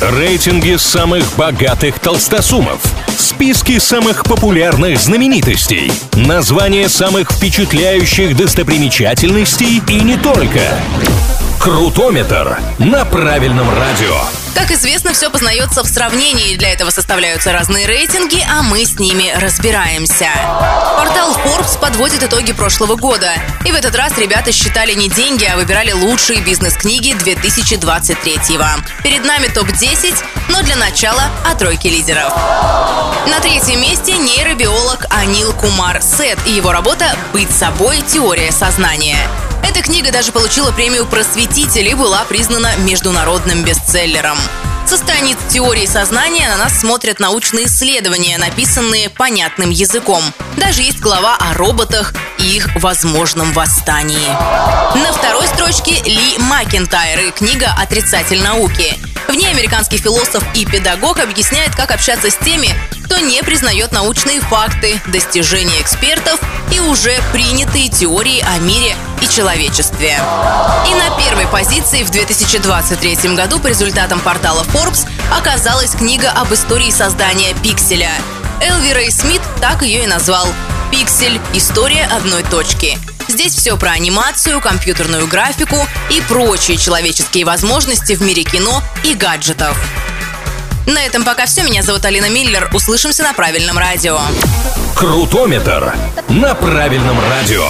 Рейтинги самых богатых толстосумов. Списки самых популярных знаменитостей. Названия самых впечатляющих достопримечательностей и не только. Крутометр на правильном радио. Как известно, все познается в сравнении. Для этого составляются разные рейтинги, а мы с ними разбираемся. Портал подводит итоги прошлого года. И в этот раз ребята считали не деньги, а выбирали лучшие бизнес-книги 2023-го. Перед нами топ-10, но для начала о тройке лидеров. На третьем месте нейробиолог Анил Кумар Сет и его работа «Быть собой. Теория сознания». Эта книга даже получила премию «Просветитель» и была признана международным бестселлером. Со страниц теории сознания на нас смотрят научные исследования, написанные понятным языком. Даже есть глава о роботах и их возможном восстании. На второй строчке Ли Макентайр и книга «Отрицатель науки». В ней американский философ и педагог объясняет, как общаться с теми, кто не признает научные факты, достижения экспертов и уже принятые теории о мире человечестве. И на первой позиции в 2023 году по результатам портала Forbes оказалась книга об истории создания пикселя. Элви Рэй Смит так ее и назвал «Пиксель. История одной точки». Здесь все про анимацию, компьютерную графику и прочие человеческие возможности в мире кино и гаджетов. На этом пока все. Меня зовут Алина Миллер. Услышимся на правильном радио. Крутометр на правильном радио.